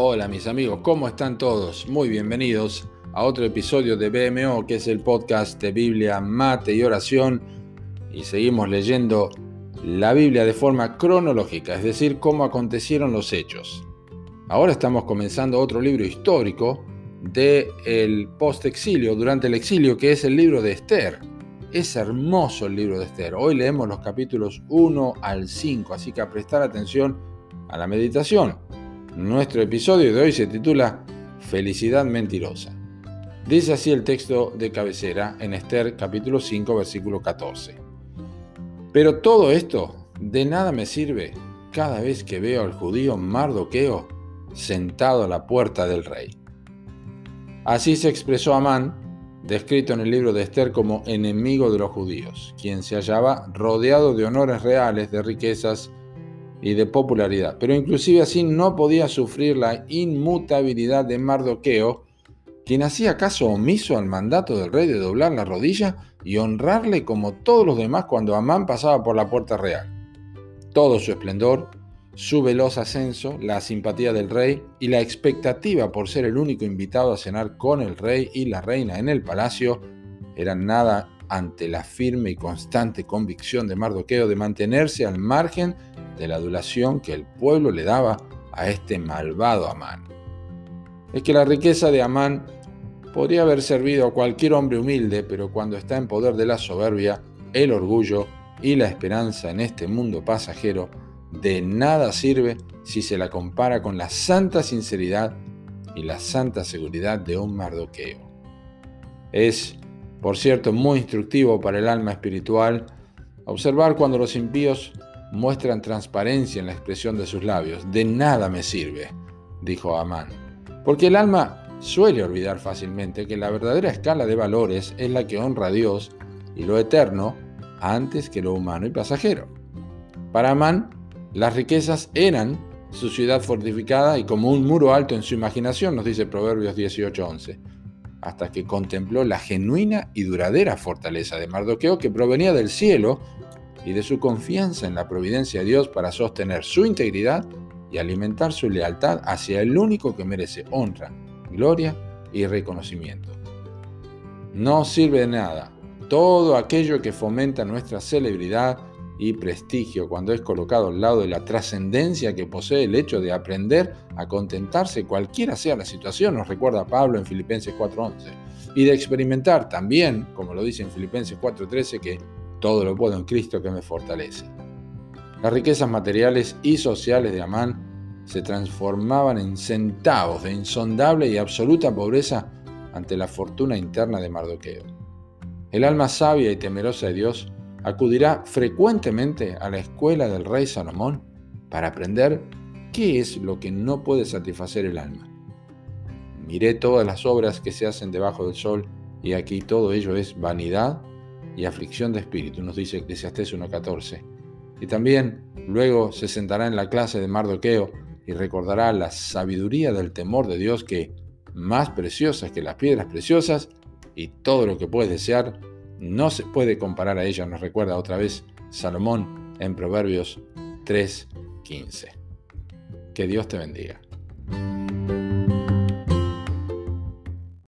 Hola mis amigos, ¿cómo están todos? Muy bienvenidos a otro episodio de BMO, que es el podcast de Biblia, mate y oración. Y seguimos leyendo la Biblia de forma cronológica, es decir, cómo acontecieron los hechos. Ahora estamos comenzando otro libro histórico del el post-exilio, durante el exilio, que es el libro de Esther. Es hermoso el libro de Esther. Hoy leemos los capítulos 1 al 5, así que prestar atención a la meditación. Nuestro episodio de hoy se titula Felicidad mentirosa. Dice así el texto de cabecera en Esther capítulo 5 versículo 14. Pero todo esto de nada me sirve cada vez que veo al judío Mardoqueo sentado a la puerta del rey. Así se expresó Amán, descrito en el libro de Esther como enemigo de los judíos, quien se hallaba rodeado de honores reales, de riquezas y de popularidad, pero inclusive así no podía sufrir la inmutabilidad de Mardoqueo, quien hacía caso omiso al mandato del rey de doblar la rodilla y honrarle como todos los demás cuando Amán pasaba por la puerta real. Todo su esplendor, su veloz ascenso, la simpatía del rey y la expectativa por ser el único invitado a cenar con el rey y la reina en el palacio eran nada ante la firme y constante convicción de Mardoqueo de mantenerse al margen de la adulación que el pueblo le daba a este malvado Amán. Es que la riqueza de Amán podría haber servido a cualquier hombre humilde, pero cuando está en poder de la soberbia, el orgullo y la esperanza en este mundo pasajero, de nada sirve si se la compara con la santa sinceridad y la santa seguridad de un mardoqueo. Es, por cierto, muy instructivo para el alma espiritual observar cuando los impíos muestran transparencia en la expresión de sus labios. De nada me sirve, dijo Amán, porque el alma suele olvidar fácilmente que la verdadera escala de valores es la que honra a Dios y lo eterno antes que lo humano y pasajero. Para Amán, las riquezas eran su ciudad fortificada y como un muro alto en su imaginación, nos dice Proverbios 18:11, hasta que contempló la genuina y duradera fortaleza de Mardoqueo que provenía del cielo y de su confianza en la providencia de Dios para sostener su integridad y alimentar su lealtad hacia el único que merece honra, gloria y reconocimiento. No sirve de nada todo aquello que fomenta nuestra celebridad y prestigio cuando es colocado al lado de la trascendencia que posee el hecho de aprender a contentarse cualquiera sea la situación, nos recuerda Pablo en Filipenses 4:11, y de experimentar también, como lo dice en Filipenses 4:13, que todo lo puedo en Cristo que me fortalece. Las riquezas materiales y sociales de Amán se transformaban en centavos de insondable y absoluta pobreza ante la fortuna interna de Mardoqueo. El alma sabia y temerosa de Dios acudirá frecuentemente a la escuela del rey Salomón para aprender qué es lo que no puede satisfacer el alma. Miré todas las obras que se hacen debajo del sol y aquí todo ello es vanidad y aflicción de espíritu, nos dice Eclesiastés 1.14. Y también luego se sentará en la clase de Mardoqueo y recordará la sabiduría del temor de Dios que, más preciosa que las piedras preciosas, y todo lo que puedes desear, no se puede comparar a ella, nos recuerda otra vez Salomón en Proverbios 3.15. Que Dios te bendiga.